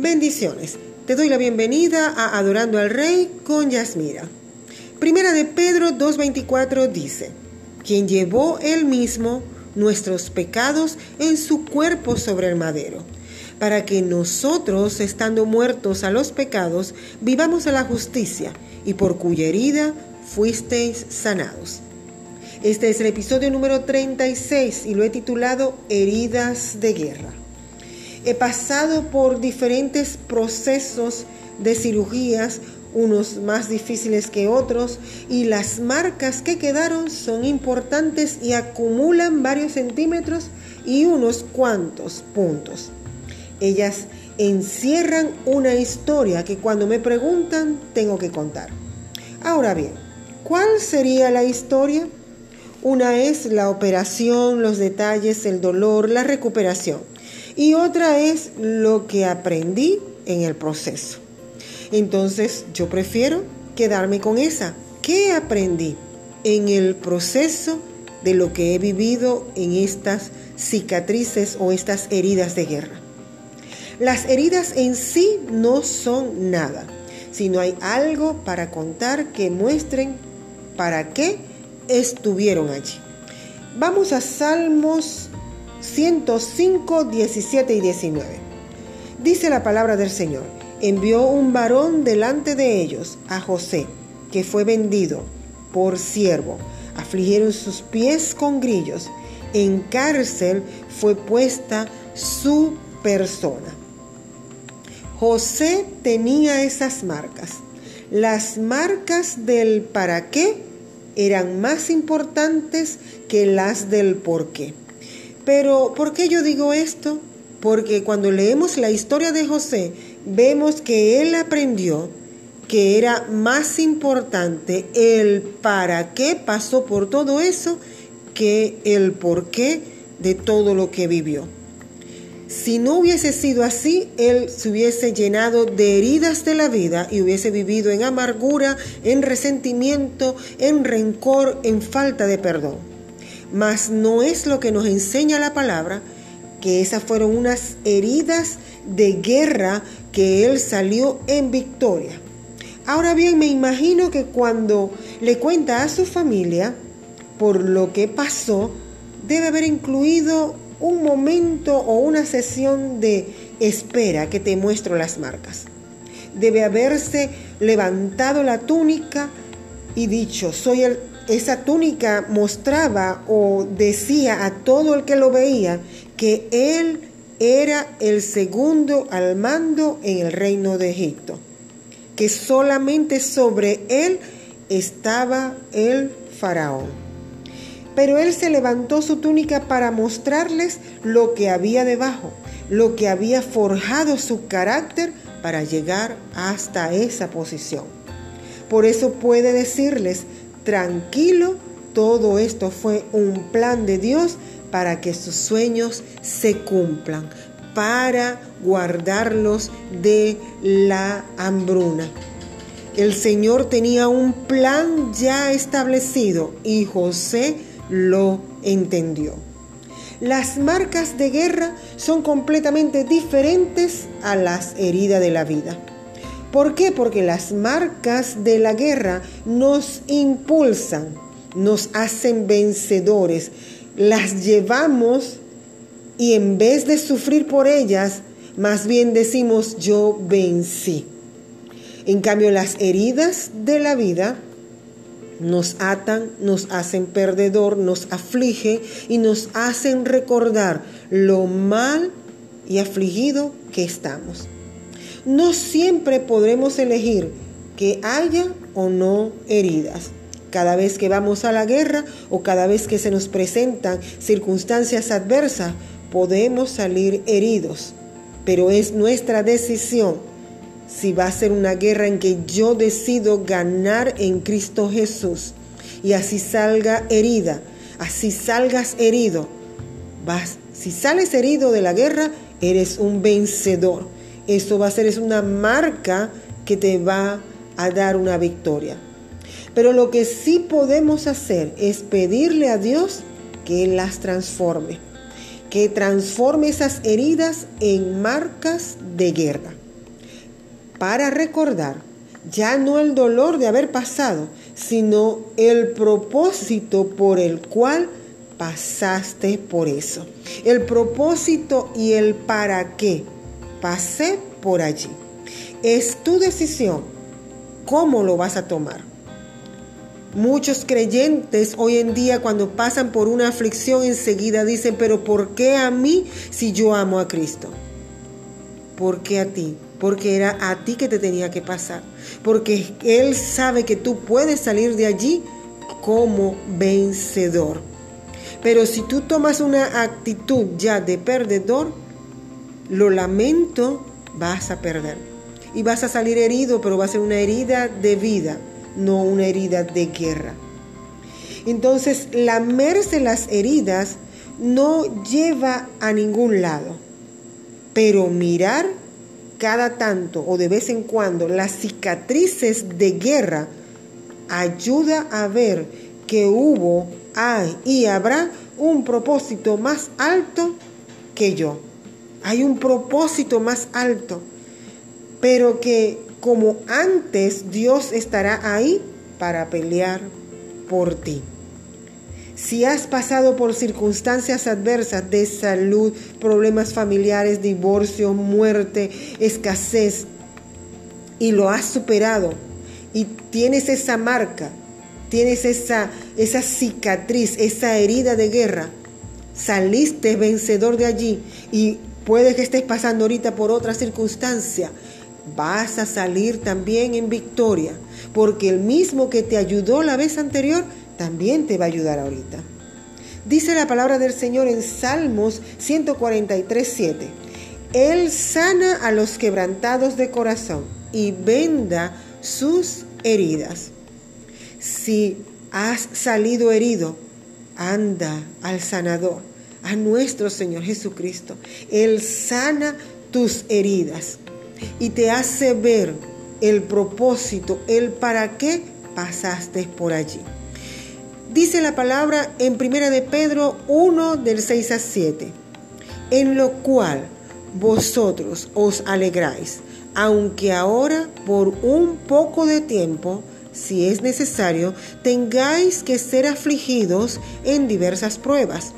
Bendiciones. Te doy la bienvenida a Adorando al Rey con Yasmira. Primera de Pedro 2.24 dice, quien llevó él mismo nuestros pecados en su cuerpo sobre el madero, para que nosotros, estando muertos a los pecados, vivamos a la justicia, y por cuya herida fuisteis sanados. Este es el episodio número 36 y lo he titulado Heridas de Guerra. He pasado por diferentes procesos de cirugías, unos más difíciles que otros, y las marcas que quedaron son importantes y acumulan varios centímetros y unos cuantos puntos. Ellas encierran una historia que cuando me preguntan tengo que contar. Ahora bien, ¿cuál sería la historia? Una es la operación, los detalles, el dolor, la recuperación y otra es lo que aprendí en el proceso. Entonces yo prefiero quedarme con esa. ¿Qué aprendí en el proceso de lo que he vivido en estas cicatrices o estas heridas de guerra? Las heridas en sí no son nada, sino hay algo para contar que muestren para qué estuvieron allí. Vamos a Salmos 105, 17 y 19. Dice la palabra del Señor, envió un varón delante de ellos, a José, que fue vendido por siervo. Afligieron sus pies con grillos. En cárcel fue puesta su persona. José tenía esas marcas. Las marcas del para qué eran más importantes que las del por qué. Pero, ¿por qué yo digo esto? Porque cuando leemos la historia de José, vemos que él aprendió que era más importante el para qué pasó por todo eso que el por qué de todo lo que vivió. Si no hubiese sido así, él se hubiese llenado de heridas de la vida y hubiese vivido en amargura, en resentimiento, en rencor, en falta de perdón. Mas no es lo que nos enseña la palabra, que esas fueron unas heridas de guerra que él salió en victoria. Ahora bien, me imagino que cuando le cuenta a su familia por lo que pasó, debe haber incluido un momento o una sesión de espera que te muestro las marcas. Debe haberse levantado la túnica y dicho, soy el esa túnica mostraba o decía a todo el que lo veía que él era el segundo al mando en el reino de Egipto, que solamente sobre él estaba el faraón. Pero él se levantó su túnica para mostrarles lo que había debajo, lo que había forjado su carácter para llegar hasta esa posición. Por eso puede decirles, tranquilo, todo esto fue un plan de Dios para que sus sueños se cumplan, para guardarlos de la hambruna. El Señor tenía un plan ya establecido y José lo entendió. Las marcas de guerra son completamente diferentes a las heridas de la vida. ¿Por qué? Porque las marcas de la guerra nos impulsan, nos hacen vencedores, las llevamos y en vez de sufrir por ellas, más bien decimos yo vencí. En cambio, las heridas de la vida nos atan, nos hacen perdedor, nos aflige y nos hacen recordar lo mal y afligido que estamos. No siempre podremos elegir que haya o no heridas. Cada vez que vamos a la guerra o cada vez que se nos presentan circunstancias adversas, podemos salir heridos. Pero es nuestra decisión si va a ser una guerra en que yo decido ganar en Cristo Jesús y así salga herida, así salgas herido. Vas, si sales herido de la guerra, eres un vencedor eso va a ser es una marca que te va a dar una victoria. Pero lo que sí podemos hacer es pedirle a Dios que las transforme, que transforme esas heridas en marcas de guerra. para recordar ya no el dolor de haber pasado, sino el propósito por el cual pasaste por eso. El propósito y el para qué pasé por allí. Es tu decisión cómo lo vas a tomar. Muchos creyentes hoy en día cuando pasan por una aflicción enseguida dicen, pero ¿por qué a mí si yo amo a Cristo? ¿Por qué a ti? Porque era a ti que te tenía que pasar. Porque Él sabe que tú puedes salir de allí como vencedor. Pero si tú tomas una actitud ya de perdedor, lo lamento, vas a perder. Y vas a salir herido, pero va a ser una herida de vida no una herida de guerra. Entonces, lamerse las heridas no lleva a ningún lado, pero mirar cada tanto o de vez en cuando las cicatrices de guerra ayuda a ver que hubo, hay y habrá un propósito más alto que yo. Hay un propósito más alto, pero que como antes Dios estará ahí para pelear por ti. Si has pasado por circunstancias adversas de salud, problemas familiares, divorcio, muerte, escasez, y lo has superado, y tienes esa marca, tienes esa, esa cicatriz, esa herida de guerra, saliste vencedor de allí y puede que estés pasando ahorita por otra circunstancia, vas a salir también en victoria, porque el mismo que te ayudó la vez anterior, también te va a ayudar ahorita. Dice la palabra del Señor en Salmos 143, 7. Él sana a los quebrantados de corazón y venda sus heridas. Si has salido herido, anda al sanador, a nuestro Señor Jesucristo. Él sana tus heridas y te hace ver el propósito, el para qué pasaste por allí. Dice la palabra en Primera de Pedro 1 del 6 a 7, en lo cual vosotros os alegráis, aunque ahora por un poco de tiempo, si es necesario, tengáis que ser afligidos en diversas pruebas,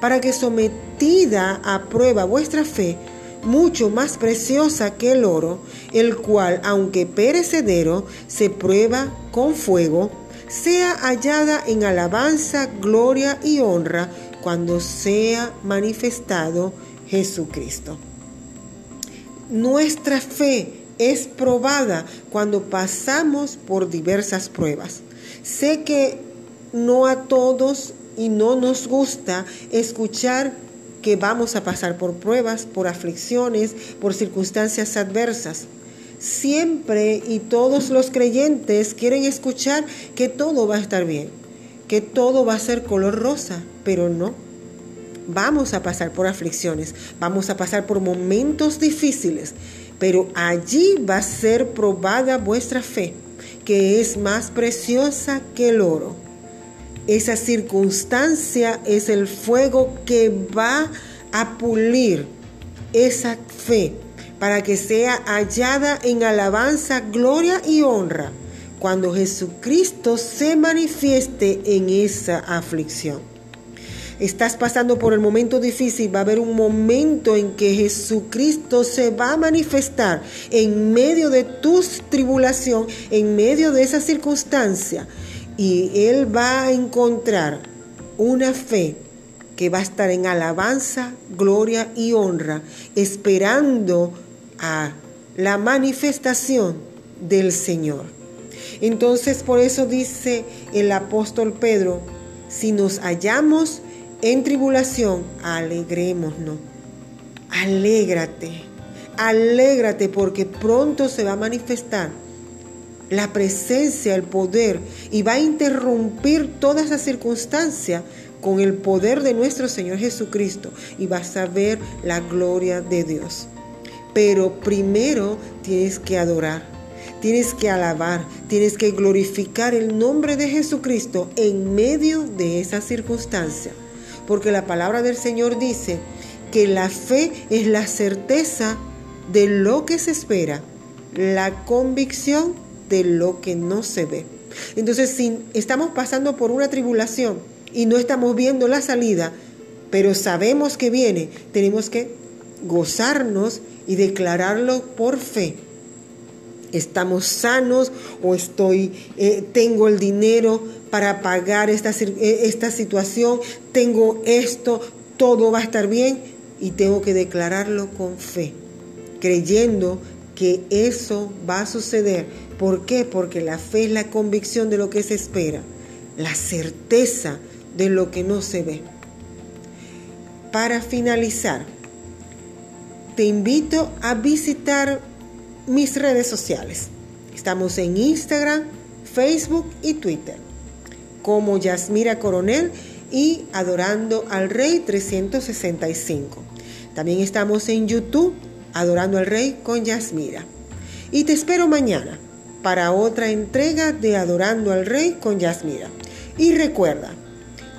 para que sometida a prueba vuestra fe, mucho más preciosa que el oro, el cual, aunque perecedero, se prueba con fuego, sea hallada en alabanza, gloria y honra cuando sea manifestado Jesucristo. Nuestra fe es probada cuando pasamos por diversas pruebas. Sé que no a todos y no nos gusta escuchar que vamos a pasar por pruebas, por aflicciones, por circunstancias adversas. Siempre y todos los creyentes quieren escuchar que todo va a estar bien, que todo va a ser color rosa, pero no. Vamos a pasar por aflicciones, vamos a pasar por momentos difíciles, pero allí va a ser probada vuestra fe, que es más preciosa que el oro. Esa circunstancia es el fuego que va a pulir esa fe para que sea hallada en alabanza, gloria y honra cuando Jesucristo se manifieste en esa aflicción. Estás pasando por el momento difícil, va a haber un momento en que Jesucristo se va a manifestar en medio de tu tribulación, en medio de esa circunstancia y Él va a encontrar una fe que va a estar en alabanza, gloria y honra, esperando a la manifestación del Señor. Entonces por eso dice el apóstol Pedro, si nos hallamos en tribulación, alegrémonos. Alégrate, alégrate porque pronto se va a manifestar la presencia, el poder, y va a interrumpir toda esa circunstancia con el poder de nuestro Señor Jesucristo y vas a ver la gloria de Dios. Pero primero tienes que adorar, tienes que alabar, tienes que glorificar el nombre de Jesucristo en medio de esa circunstancia. Porque la palabra del Señor dice que la fe es la certeza de lo que se espera la convicción de lo que no se ve. Entonces, si estamos pasando por una tribulación y no estamos viendo la salida, pero sabemos que viene, tenemos que gozarnos y declararlo por fe. Estamos sanos o estoy, eh, tengo el dinero para pagar esta, eh, esta situación, tengo esto, todo va a estar bien y tengo que declararlo con fe, creyendo que eso va a suceder. ¿Por qué? Porque la fe es la convicción de lo que se espera, la certeza de lo que no se ve. Para finalizar, te invito a visitar mis redes sociales. Estamos en Instagram, Facebook y Twitter como Yasmira Coronel y Adorando al Rey 365. También estamos en YouTube, Adorando al Rey con Yasmira. Y te espero mañana para otra entrega de Adorando al Rey con Yasmira. Y recuerda,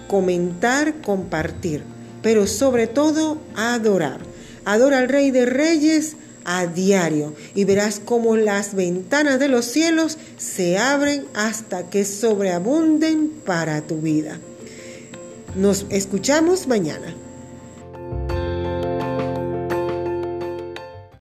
comentar, compartir, pero sobre todo adorar. Adora al Rey de Reyes a diario y verás cómo las ventanas de los cielos se abren hasta que sobreabunden para tu vida. Nos escuchamos mañana.